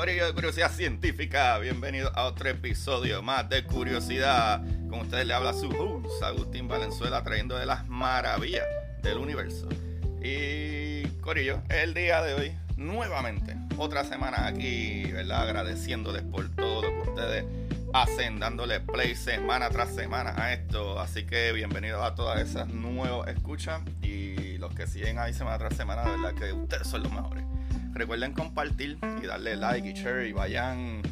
Corillo de Curiosidad Científica. Bienvenidos a otro episodio más de Curiosidad. Con ustedes le habla su host, Agustín Valenzuela, trayendo de las maravillas del universo. Y, Corillo, el día de hoy, nuevamente, otra semana aquí, ¿verdad? Agradeciéndoles por todo lo que ustedes hacen, dándole play semana tras semana a esto. Así que bienvenidos a todas esas nuevas escuchas y los que siguen ahí semana tras semana, de verdad que ustedes son los mejores. Recuerden compartir y darle like y share y vayan,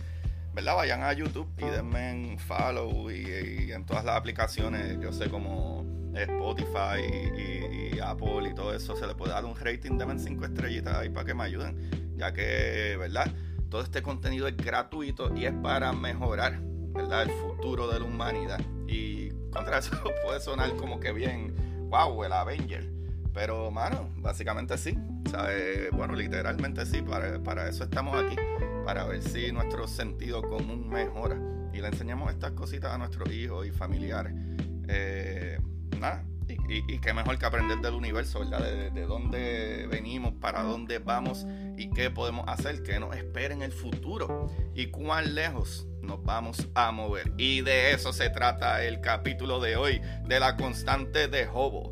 ¿verdad? Vayan a YouTube y denme en follow y, en todas las aplicaciones, yo sé como Spotify y, y Apple y todo eso, se le puede dar un rating, denme 5 estrellitas ahí para que me ayuden, ya que, ¿verdad? Todo este contenido es gratuito y es para mejorar, ¿verdad? El futuro de la humanidad. Y contra eso puede sonar como que bien, wow, el Avenger. Pero, mano, básicamente sí. ¿sabe? Bueno, literalmente sí. Para, para eso estamos aquí. Para ver si nuestro sentido común mejora. Y le enseñamos estas cositas a nuestros hijos y familiares. Eh, nada. Y, y, qué mejor que aprender del universo, ¿verdad? De, de, dónde venimos, para dónde vamos y qué podemos hacer, qué nos espera en el futuro y cuán lejos nos vamos a mover. Y de eso se trata el capítulo de hoy, de la constante de Hubble.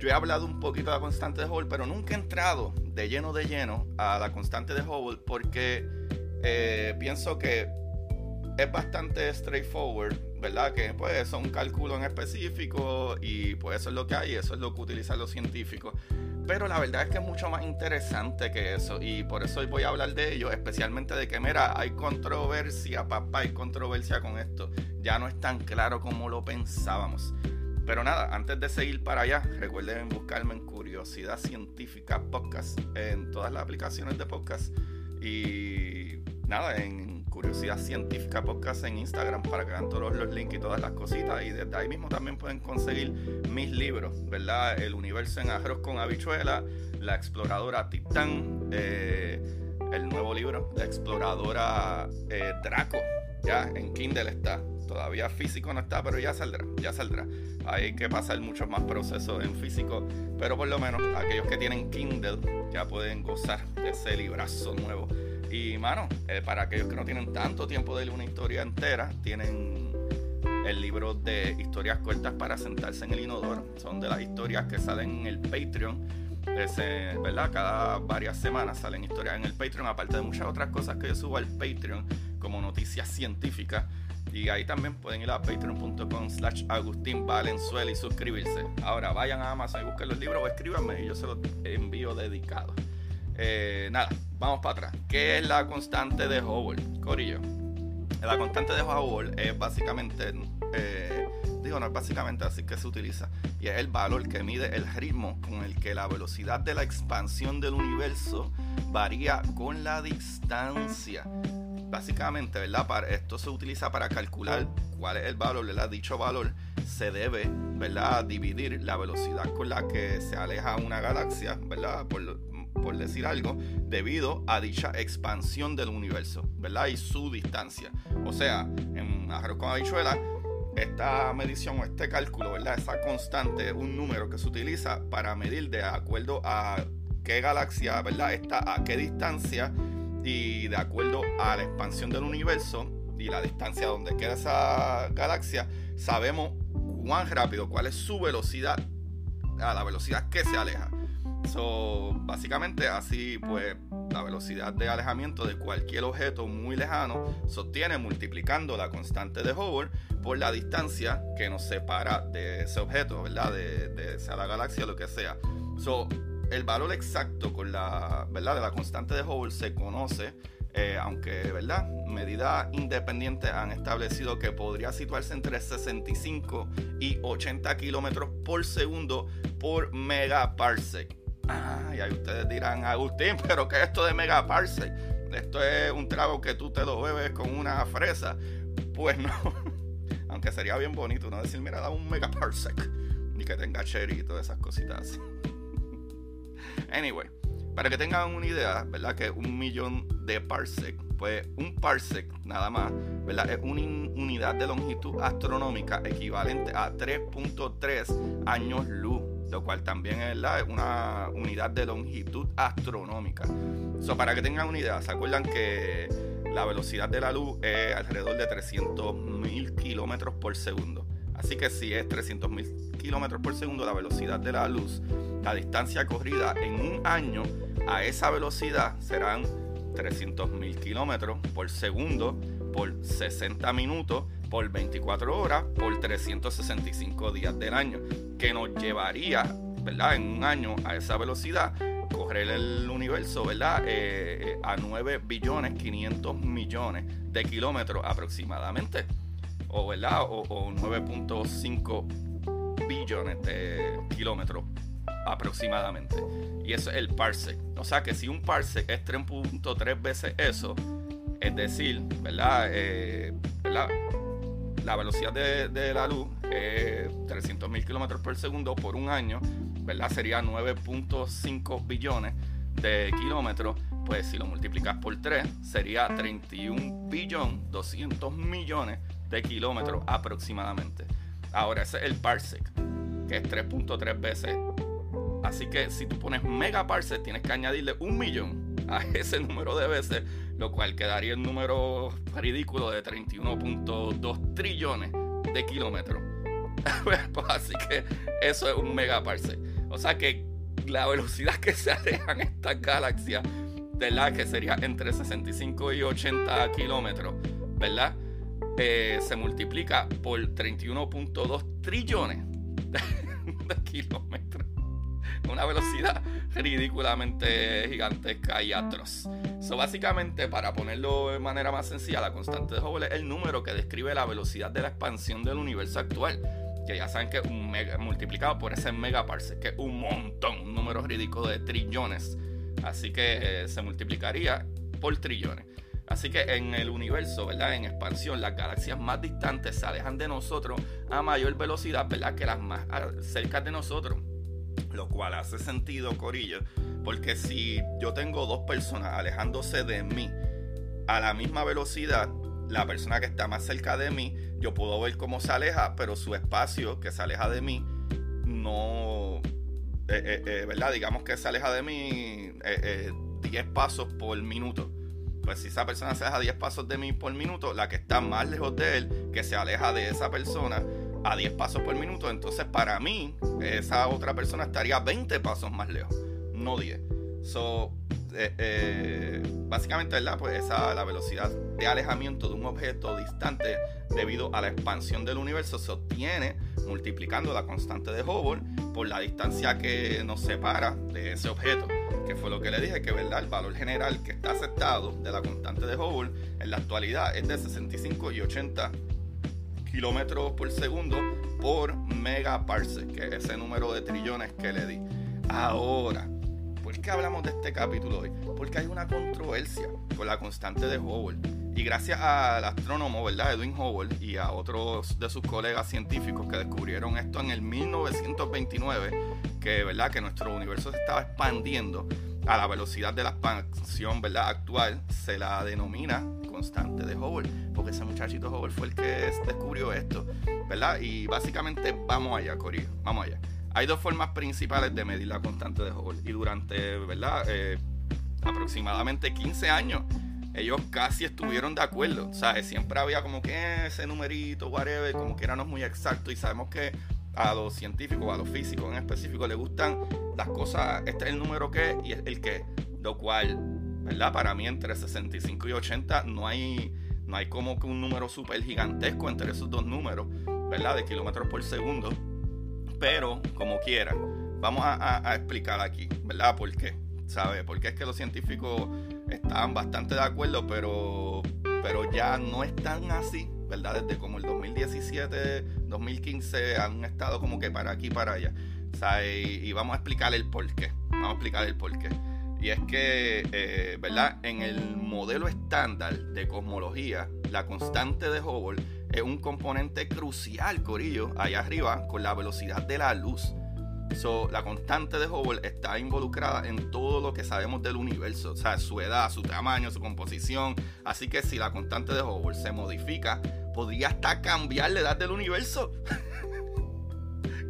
Yo he hablado un poquito de la constante de Hubble, pero nunca he entrado de lleno de lleno a la constante de Hubble porque eh, pienso que es bastante straightforward, ¿verdad? Que pues son un cálculo en específico y pues eso es lo que hay, eso es lo que utilizan los científicos. Pero la verdad es que es mucho más interesante que eso y por eso hoy voy a hablar de ello, especialmente de que, mira, hay controversia, papá, hay controversia con esto. Ya no es tan claro como lo pensábamos. Pero nada, antes de seguir para allá, recuerden buscarme en Curiosidad Científica Podcast en todas las aplicaciones de podcast. Y nada, en Curiosidad Científica Podcast en Instagram para que vean todos los links y todas las cositas. Y desde ahí mismo también pueden conseguir mis libros, ¿verdad? El universo en arroz con habichuela, La exploradora Titán, eh, el nuevo libro, La exploradora eh, Draco. Ya en Kindle está. Todavía físico no está, pero ya saldrá, ya saldrá. Hay que pasar muchos más procesos en físico, pero por lo menos aquellos que tienen Kindle ya pueden gozar de ese librazo nuevo. Y mano, eh, para aquellos que no tienen tanto tiempo de leer una historia entera, tienen el libro de historias cortas para sentarse en el inodoro. Son de las historias que salen en el Patreon. Ese, ¿verdad? Cada varias semanas salen historias en el Patreon, aparte de muchas otras cosas que yo subo al Patreon, como noticias científicas. Y ahí también pueden ir a patreon.com slash Agustín Valenzuela y suscribirse. Ahora vayan a Amazon y busquen los libros o escríbanme y yo se los envío dedicados. Eh, nada, vamos para atrás. ¿Qué es la constante de Hubble, Corillo? La constante de Hubble es básicamente, eh, digo, no es básicamente así que se utiliza, y es el valor que mide el ritmo con el que la velocidad de la expansión del universo varía con la distancia básicamente, ¿verdad? Para, esto se utiliza para calcular cuál es el valor, ¿verdad? Dicho valor se debe, ¿verdad? Dividir la velocidad con la que se aleja una galaxia, ¿verdad? Por, por decir algo, debido a dicha expansión del universo, ¿verdad? Y su distancia. O sea, en arroz con habichuela, esta medición o este cálculo, ¿verdad? Esa constante es un número que se utiliza para medir de acuerdo a qué galaxia, ¿verdad? Está a qué distancia y de acuerdo a la expansión del universo y la distancia donde queda esa galaxia, sabemos cuán rápido, cuál es su velocidad, a la velocidad que se aleja. So, básicamente así pues la velocidad de alejamiento de cualquier objeto muy lejano se obtiene multiplicando la constante de Hubble por la distancia que nos separa de ese objeto, ¿verdad? De, de sea la galaxia lo que sea. El valor exacto con la, ¿verdad? de la constante de Hubble se conoce eh, aunque, ¿verdad? Medidas independientes han establecido que podría situarse entre 65 y 80 kilómetros por segundo por megaparsec. Ah, y ahí ustedes dirán, Agustín, ¿pero qué es esto de megaparsec? Esto es un trago que tú te lo bebes con una fresa. Pues no. Aunque sería bien bonito, ¿no? Decir, mira, da un megaparsec. Ni que tenga cherry y todas esas cositas. Anyway. Para que tengan una idea, ¿verdad? Que un millón de parsec, pues un parsec nada más, ¿verdad? Es una unidad de longitud astronómica equivalente a 3.3 años luz, lo cual también es una unidad de longitud astronómica. So, para que tengan una idea, ¿se acuerdan que la velocidad de la luz es alrededor de 300.000 kilómetros por segundo? Así que si es 300.000 kilómetros por segundo la velocidad de la luz, la distancia corrida en un año a esa velocidad serán 300.000 kilómetros por segundo por 60 minutos por 24 horas por 365 días del año, que nos llevaría, ¿verdad? En un año a esa velocidad correr el universo, ¿verdad? Eh, a 9 billones 500 millones de kilómetros aproximadamente o, ¿verdad? o, 9.5 billones de kilómetros aproximadamente. Y eso es el parsec. O sea que si un parsec es 3.3 veces eso, es decir, ¿verdad? Eh, la velocidad de, la luz es 300.000 kilómetros por segundo por un año, ¿verdad? Sería 9.5 billones de kilómetros. Pues si lo multiplicas por 3, sería 31 billón 200 millones de kilómetros aproximadamente. Ahora, ese es el parsec, que es 3.3 veces. Así que si tú pones megaparsec, tienes que añadirle un millón a ese número de veces, lo cual quedaría el número ridículo de 31.2 trillones de kilómetros. Pues, así que eso es un megaparsec. O sea que la velocidad que se alejan estas galaxias, la que sería entre 65 y 80 kilómetros, ¿verdad? Eh, se multiplica por 31.2 trillones de, kilómetros. Una velocidad ridículamente gigantesca y atroz. So, básicamente, para ponerlo de manera más sencilla, la constante de Hubble es el número que describe la velocidad de la expansión del universo actual. Que ya saben que un mega, multiplicado por ese megaparsec, que es un montón, un número ridículo de trillones. Así que eh, se multiplicaría por trillones. Así que en el universo, ¿verdad? En expansión, las galaxias más distantes se alejan de nosotros a mayor velocidad, ¿verdad? Que las más cerca de nosotros. Lo cual hace sentido, Corillo, porque si yo tengo dos personas alejándose de mí a la misma velocidad, la persona que está más cerca de mí, yo puedo ver cómo se aleja, pero su espacio que se aleja de mí no, eh, eh, eh, ¿verdad? Digamos que se aleja de mí 10 pasos por minuto pues si esa persona se aleja 10 pasos de mí por minuto, la que está más lejos de él, que se aleja de esa persona a 10 pasos por minuto, entonces para mí esa otra persona estaría 20 pasos más lejos, no 10. So, eh, eh, básicamente, ¿verdad? Pues esa, la velocidad de alejamiento de un objeto distante debido a la expansión del universo se obtiene multiplicando la constante de Hubble por la distancia que nos separa de ese objeto que fue lo que le dije, que verdad el valor general que está aceptado de la constante de Hubble en la actualidad es de 65 y 80 kilómetros por segundo por megaparsec, que es ese número de trillones que le di. Ahora, ¿por qué hablamos de este capítulo hoy? Porque hay una controversia con la constante de Hubble. Y gracias al astrónomo, ¿verdad? Edwin Hubble y a otros de sus colegas científicos que descubrieron esto en el 1929, que, ¿verdad? que nuestro universo se estaba expandiendo a la velocidad de la expansión ¿verdad? actual, se la denomina constante de Hubble, porque ese muchachito Hubble fue el que descubrió esto, ¿verdad? Y básicamente vamos allá, Corillo, vamos allá. Hay dos formas principales de medir la constante de Hubble y durante, ¿verdad? Eh, aproximadamente 15 años ellos casi estuvieron de acuerdo. Sea, siempre había como que ese numerito, whatever, como que éramos muy exactos y sabemos que a los científicos, a los físicos en específico, les gustan las cosas, este es el número que y es el que, lo cual ¿verdad? Para mí entre 65 y 80 no hay, no hay como que un número súper gigantesco entre esos dos números, ¿verdad? De kilómetros por segundo. Pero, como quiera, vamos a, explicar aquí, ¿verdad? ¿Por qué? ¿Sabe? Porque es que los científicos están bastante de acuerdo, pero, pero ya no están así, ¿verdad? Desde como el 2017, 2015 han estado como que para aquí, para allá. Y, y, vamos a explicar el por qué. Vamos a explicar el por qué. Y es que, eh, ¿verdad? En el modelo estándar de cosmología, la constante de Hubble es un componente crucial, Corillo, allá arriba, con la velocidad de la luz. So, la constante de Hubble está involucrada en todo lo que sabemos del universo, o sea, su edad, su tamaño, su composición. Así que si la constante de Hubble se modifica, podría hasta cambiar la edad del universo.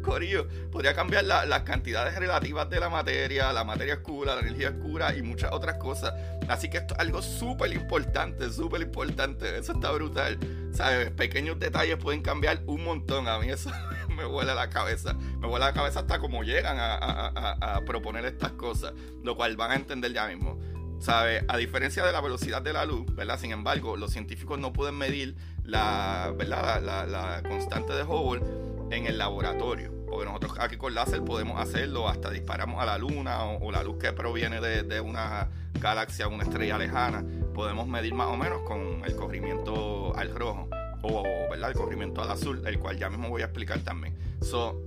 Podría cambiar las cantidades relativas de la materia, la materia oscura, la energía oscura y muchas otras cosas. Así que esto es algo súper importante, súper importante. Eso está brutal. ¿Sabes? Pequeños detalles pueden cambiar un montón. A mí eso me huele la cabeza. Me huele la cabeza hasta como llegan a, proponer estas cosas. Lo cual van a entender ya mismo. ¿Sabe? A diferencia de la velocidad de la luz, ¿verdad? Sin embargo, los científicos no pueden medir la, ¿verdad? La constante de Hubble en el laboratorio. Porque nosotros aquí con láser podemos hacerlo, hasta disparamos a la luna o, la luz que proviene de, una galaxia, una estrella lejana. Podemos medir más o menos con el corrimiento al rojo o ¿verdad? el corrimiento al azul, el cual ya mismo voy a explicar también. So,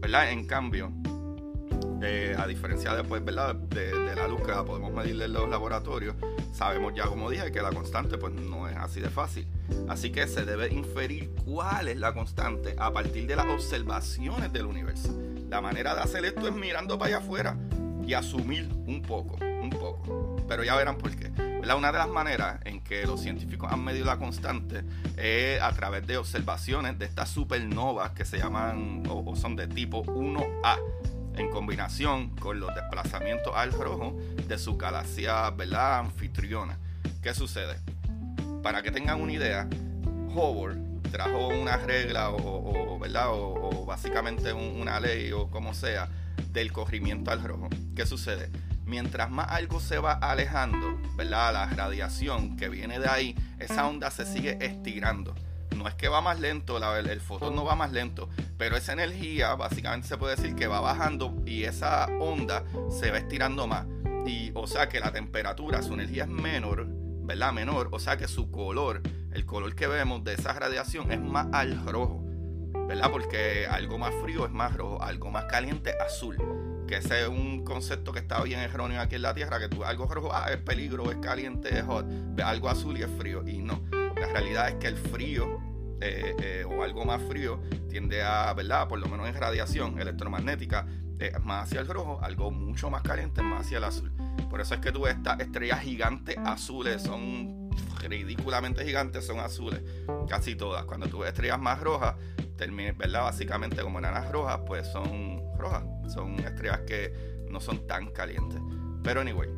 ¿verdad? En cambio, a diferencia de, ¿verdad? De, la luz que podemos medir en los laboratorios, sabemos ya, como dije, que la constante pues, no es así de fácil. Así que se debe inferir cuál es la constante a partir de las observaciones del universo. La manera de hacer esto es mirando para allá afuera y asumir un poco, un poco. Pero ya verán por qué. Una de las maneras en que los científicos han medido la constante es a través de observaciones de estas supernovas que se llaman o, son de tipo 1A en combinación con los desplazamientos al rojo de su galaxia ¿verdad? anfitriona. ¿Qué sucede? para que tengan una idea, Hubble trajo una regla o, ¿verdad? o, básicamente una ley o como sea del corrimiento al rojo. ¿Qué sucede? Mientras más algo se va alejando, ¿verdad? La radiación que viene de ahí, esa onda se sigue estirando. No es que va más lento, el, el fotón no va más lento, pero esa energía básicamente se puede decir que va bajando y esa onda se va estirando más. Y o sea que la temperatura, su energía es menor, ¿verdad? Menor, o sea que su color, el color que vemos de esa radiación es más al rojo, ¿verdad? Porque algo más frío es más rojo, algo más caliente azul. Que ese es un concepto que está bien erróneo aquí en la Tierra, que tú algo rojo, ah, es peligro, es caliente, es hot, algo azul y es frío. Y no, la realidad es que el frío eh, eh, o algo más frío tiende a, ¿verdad? Por lo menos en radiación electromagnética, es más hacia el rojo, algo mucho más caliente más hacia el azul. Por eso es que tú ves estas estrellas gigantes azules, son ridículamente gigantes, son azules, casi todas. Cuando tú ves estrellas más rojas, ¿verdad? Básicamente como enanas rojas, pues son rojas, son estrellas que no son tan calientes. Pero anyway,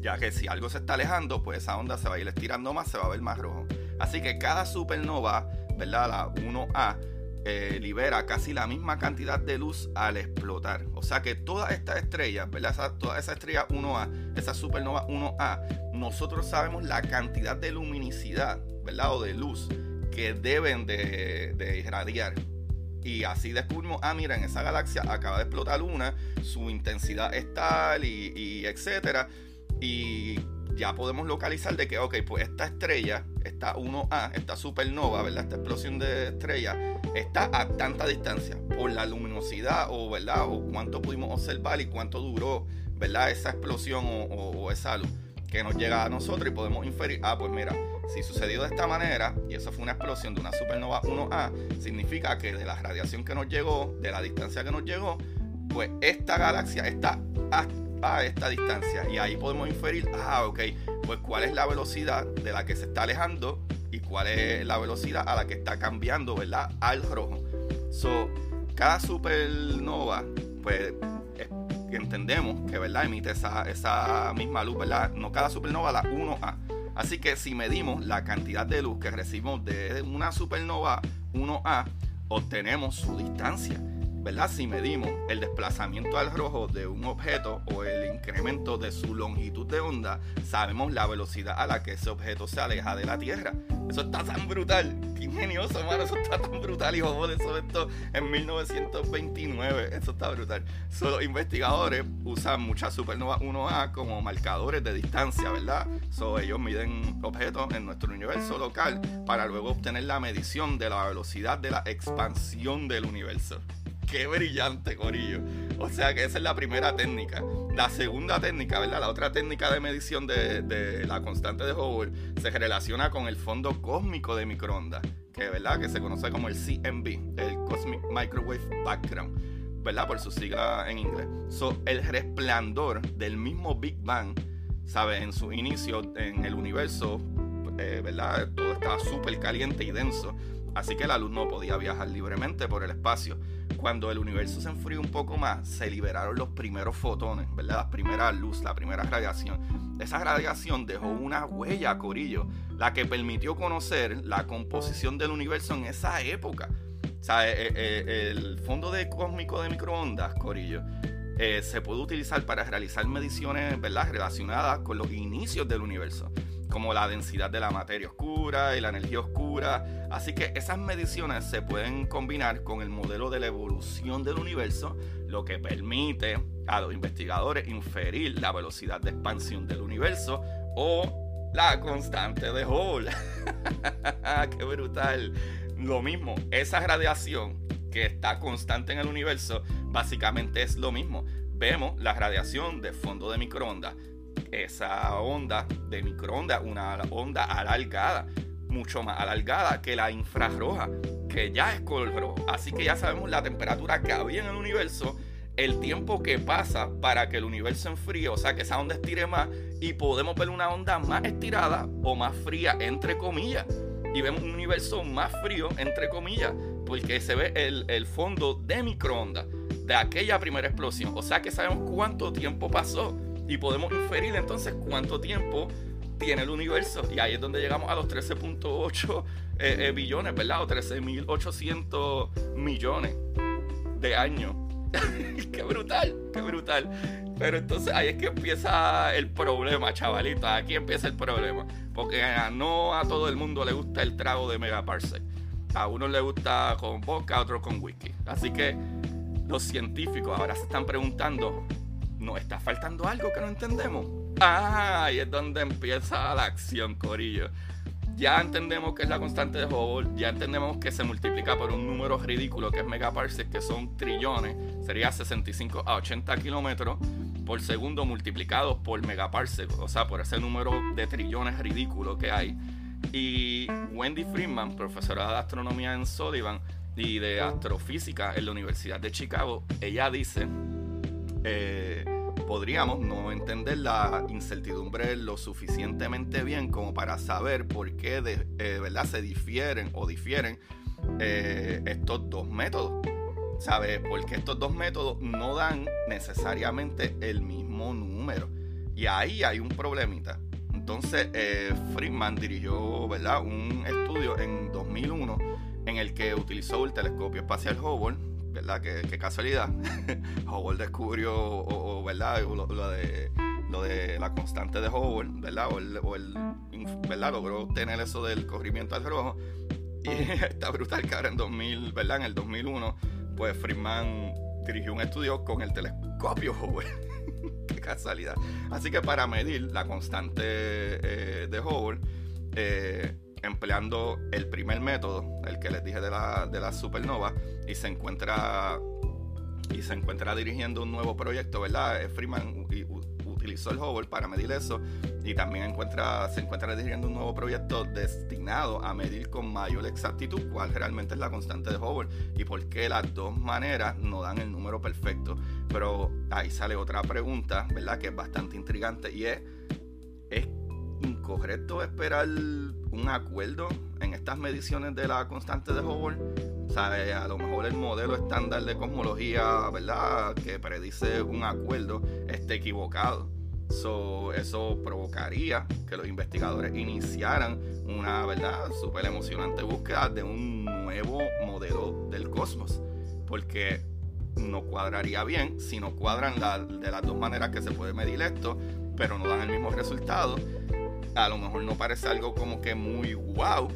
ya que si algo se está alejando, pues esa onda se va a ir estirando más, se va a ver más rojo. Así que cada supernova, ¿verdad? La 1A, eh, libera casi la misma cantidad de luz al explotar. O sea que todas estas estrellas, ¿verdad? Esa, toda esa estrella 1A, esa supernova 1A, nosotros sabemos la cantidad de luminicidad, ¿verdad? O de luz que deben de, irradiar. Y así descubrimos, ah, mira, en esa galaxia acaba de explotar una, su intensidad es tal y, y etcétera. Y ya podemos localizar de que, ok, pues esta estrella, esta 1A, esta supernova, ¿verdad? Esta explosión de estrella, está a tanta distancia por la luminosidad o, ¿verdad? O cuánto pudimos observar y cuánto duró, ¿verdad? Esa explosión o, esa luz que nos llega a nosotros y podemos inferir, ah, pues mira, si sucedió de esta manera y eso fue una explosión de una supernova 1A, significa que de la radiación que nos llegó, de la distancia que nos llegó, pues esta galaxia está a a esta distancia. Y ahí podemos inferir, ah, ok, pues cuál es la velocidad de la que se está alejando y cuál es la velocidad a la que está cambiando, ¿verdad? Al rojo. So, cada supernova, pues entendemos que, ¿verdad? Emite esa, esa misma luz, ¿verdad? No cada supernova, la 1A. Así que si medimos la cantidad de luz que recibimos de una supernova 1A, obtenemos su distancia ¿verdad? Si medimos el desplazamiento al rojo de un objeto o el incremento de su longitud de onda, sabemos la velocidad a la que ese objeto se aleja de la Tierra. Eso está tan brutal, qué ingenioso, mano, eso está tan brutal, hijo de eso esto en 1929, eso está brutal. So, los investigadores usan muchas supernova 1A como marcadores de distancia, ¿verdad? So, ellos miden objetos en nuestro universo local para luego obtener la medición de la velocidad de la expansión del universo. Qué brillante, Corillo. O sea que esa es la primera técnica. La segunda técnica, ¿verdad? La otra técnica de medición de, la constante de Hubble se relaciona con el fondo cósmico de microondas, que, ¿verdad? que se conoce como el CMB, el Cosmic Microwave Background, ¿verdad? por su sigla en inglés. So, el resplandor del mismo Big Bang, ¿sabes? En su inicio en el universo, eh, ¿verdad? Todo estaba súper caliente y denso así que la luz no podía viajar libremente por el espacio. Cuando el universo se enfrió un poco más, se liberaron los primeros fotones, ¿verdad? La primera luz, la primera radiación. Esa radiación dejó una huella, Corillo, la que permitió conocer la composición del universo en esa época. O sea, eh, eh, el fondo de cósmico de microondas, Corillo, eh, se puede utilizar para realizar mediciones ¿verdad? relacionadas con los inicios del universo como la densidad de la materia oscura y la energía oscura. Así que esas mediciones se pueden combinar con el modelo de la evolución del universo, lo que permite a los investigadores inferir la velocidad de expansión del universo o la constante de Hall. ¡Qué brutal! Lo mismo, esa radiación que está constante en el universo, básicamente es lo mismo. Vemos la radiación de fondo de microondas esa onda de microondas, una onda alargada, mucho más alargada que la infrarroja, que ya es color rojo. Así que ya sabemos la temperatura que había en el universo, el tiempo que pasa para que el universo enfríe, o sea que esa onda estire más y podemos ver una onda más estirada o más fría, entre comillas. Y vemos un universo más frío, entre comillas, porque se ve el, fondo de microondas de aquella primera explosión. O sea que sabemos cuánto tiempo pasó y podemos inferir entonces cuánto tiempo tiene el universo. Y ahí es donde llegamos a los 13.8 eh, eh, billones, ¿verdad? O 13.800 millones de años. qué brutal, qué brutal. Pero entonces ahí es que empieza el problema, chavalita. Aquí empieza el problema. Porque no a todo el mundo le gusta el trago de megaparsec. A unos le gusta con vodka, a otros con whisky. Así que los científicos ahora se están preguntando nos está faltando algo que no entendemos. Ah, ahí es donde empieza la acción, Corillo. Ya entendemos que es la constante de Hubble, ya entendemos que se multiplica por un número ridículo que es megaparsec, que son trillones, sería 65 a 80 kilómetros por segundo multiplicados por megaparsec, o sea, por ese número de trillones ridículo que hay. Y Wendy Friedman, profesora de astronomía en Sullivan y de astrofísica en la Universidad de Chicago, ella dice eh, podríamos no entender la incertidumbre lo suficientemente bien como para saber por qué eh, ¿verdad? se difieren o difieren eh, estos dos métodos. ¿Sabes? Porque estos dos métodos no dan necesariamente el mismo número. Y ahí hay un problemita. Entonces, Friedman dirigió ¿verdad? un estudio en 2001 en el que utilizó el telescopio espacial Hubble ¿verdad? Qué, casualidad. Hubble descubrió, o, ¿verdad? Lo, de, lo de la constante de Hubble, ¿verdad? O el, ¿verdad? Logró obtener eso del corrimiento al rojo. Y está brutal que ahora en 2000, ¿verdad? En el 2001, pues Friedman dirigió un estudio con el telescopio Hubble. Qué casualidad. Así que para medir la constante eh, de Hubble, eh, empleando el primer método, el que les dije de la, de la supernova, y se encuentra y se encuentra dirigiendo un nuevo proyecto, ¿verdad? Eh, Freeman utilizó el Hubble para medir eso y también encuentra, se encuentra dirigiendo un nuevo proyecto destinado a medir con mayor exactitud cuál realmente es la constante de Hubble y por qué las dos maneras no dan el número perfecto. Pero ahí sale otra pregunta, ¿verdad? Que es bastante intrigante y es, ¿es incorrecto esperar un acuerdo en estas mediciones de la constante de Hubble. ¿Sabe? A lo mejor el modelo estándar de cosmología, ¿verdad? Que predice un acuerdo esté equivocado. eso provocaría que los investigadores iniciaran una, ¿verdad? Súper emocionante búsqueda de un nuevo modelo del cosmos. Porque no cuadraría bien si no cuadran de las dos maneras que se puede medir esto, pero no dan el mismo resultado. A lo mejor no parece algo como que muy wow,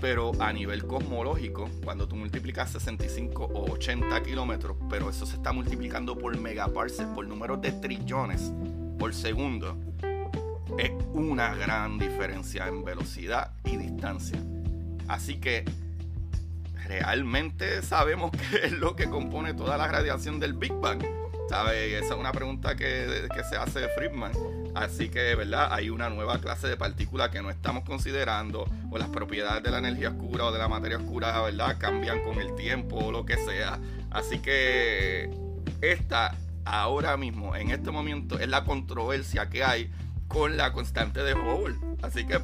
pero a nivel cosmológico, cuando tú multiplicas 65 o 80 kilómetros, pero eso se está multiplicando por megaparsecs, por números de trillones por segundo, es una gran diferencia en velocidad y distancia. Así que realmente sabemos qué es lo que compone toda la radiación del Big Bang. ¿Sabe? Esa es una pregunta que, que se hace de Friedman. Así que, ¿verdad? Hay una nueva clase de partículas que no estamos considerando, o las propiedades de la energía oscura o de la materia oscura, ¿verdad? Cambian con el tiempo o lo que sea. Así que esta, ahora mismo, en este momento, es la controversia que hay con la constante de Hubble. Así que,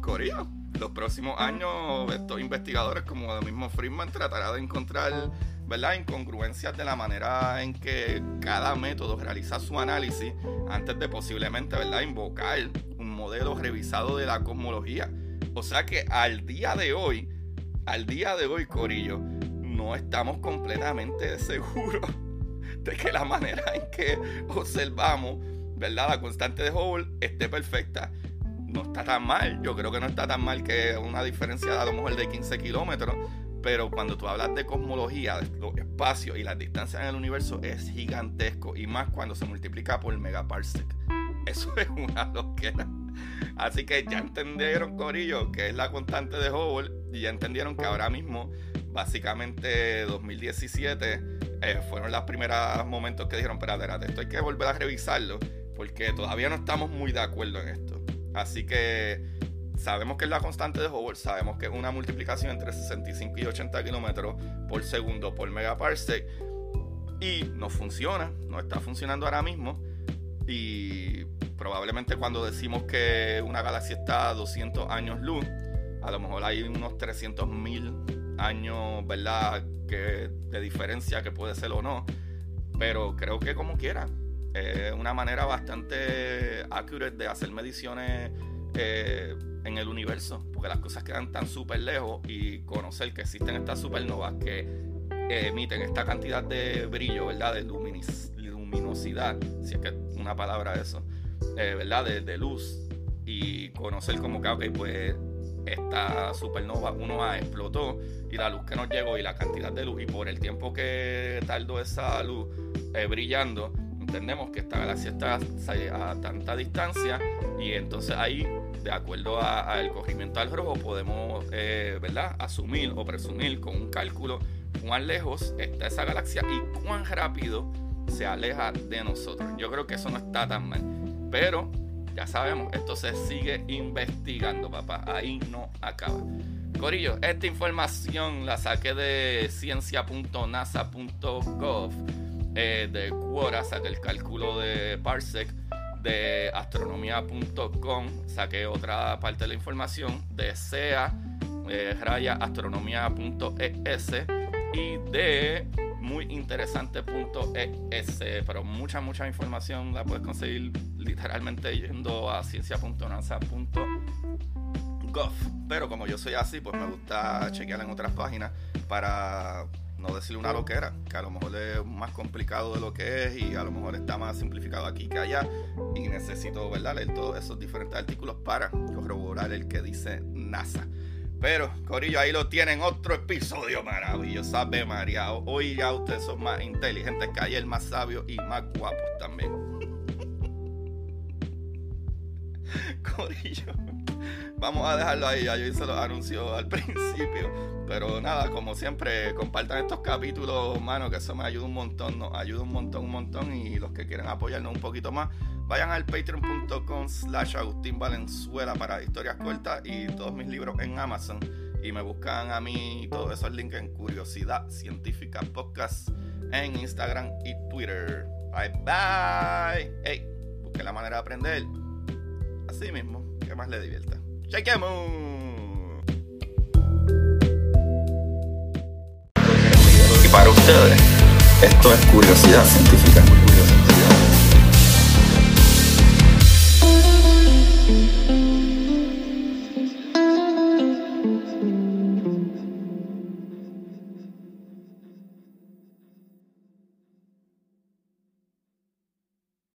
Corea, los próximos años, estos investigadores, como el mismo Friedman, tratará de encontrar ¿verdad? incongruencias de la manera en que cada método realiza su análisis antes de posiblemente ¿verdad? invocar un modelo revisado de la cosmología. O sea que al día de hoy, al día de hoy, Corillo, no estamos completamente seguros de que la manera en que observamos ¿verdad? la constante de Hubble esté perfecta. No está tan mal, yo creo que no está tan mal que una diferencia a lo mejor de 15 kilómetros, pero cuando tú hablas de cosmología, los espacios y las distancias en el universo, es gigantesco. Y más cuando se multiplica por megaparsec. Eso es una loquera. Así que ya entendieron, Corillo, que es la constante de Hubble. Y ya entendieron que ahora mismo, básicamente 2017, eh, fueron los primeros momentos que dijeron: espérate, esto hay que volver a revisarlo. Porque todavía no estamos muy de acuerdo en esto. Así que sabemos que es la constante de Hubble, sabemos que es una multiplicación entre 65 y 80 kilómetros por segundo por megaparsec y no funciona, no está funcionando ahora mismo y probablemente cuando decimos que una galaxia está a 200 años luz, a lo mejor hay unos 300 mil años, ¿verdad? Que, de diferencia que puede ser o no, pero creo que como quiera, es una manera bastante accurate de hacer mediciones eh, en el universo, porque las cosas quedan tan súper lejos y conocer que existen estas supernovas que eh, emiten esta cantidad de brillo, ¿verdad? De luminosidad, si es que es una palabra eso, eh, ¿verdad? De, luz y conocer como que, ok, pues esta supernova 1A explotó y la luz que nos llegó y la cantidad de luz y por el tiempo que tardó esa luz brillando, entendemos que esta galaxia está a tanta distancia y entonces ahí de acuerdo al corrimiento al rojo, podemos eh, asumir o presumir con un cálculo cuán lejos está esa galaxia y cuán rápido se aleja de nosotros. Yo creo que eso no está tan mal. Pero ya sabemos, esto se sigue investigando, papá. Ahí no acaba. Corillo, esta información la saqué de ciencia.nasa.gov. Eh, de Quora saqué el cálculo de Parsec de astronomía.com saqué otra parte de la información de SEA, eh, raya astronomía.es y de muy interesante.es, pero mucha, mucha información la puedes conseguir literalmente yendo a ciencia.nasa.gov. Pero como yo soy así, pues me gusta chequear en otras páginas para no decirle una loquera, que a lo mejor es más complicado de lo que es y a lo mejor está más simplificado aquí que allá y necesito ¿verdad? leer todos esos diferentes artículos para corroborar el que dice NASA. Pero, Corillo, ahí lo tienen, otro episodio maravilloso, Ave María. Hoy ya ustedes son más inteligentes que ayer, más sabios y más guapos también. Corillo. Vamos a dejarlo ahí, ya yo hice los anuncios al principio. Pero nada, como siempre, compartan estos capítulos, mano, que eso me ayuda un montón, nos ayuda un montón, un montón. Y los que quieren apoyarnos un poquito más, vayan al patreon.com slash Agustín Valenzuela para historias cortas y todos mis libros en Amazon. Y me buscan a mí todos esos links en Curiosidad Científica Podcast en Instagram y Twitter. Bye bye. Hey, busque la manera de aprender. Así mismo, que más le divierta. ¡Chequemos! para ustedes. Esto es curiosidad científica. Curiosidad.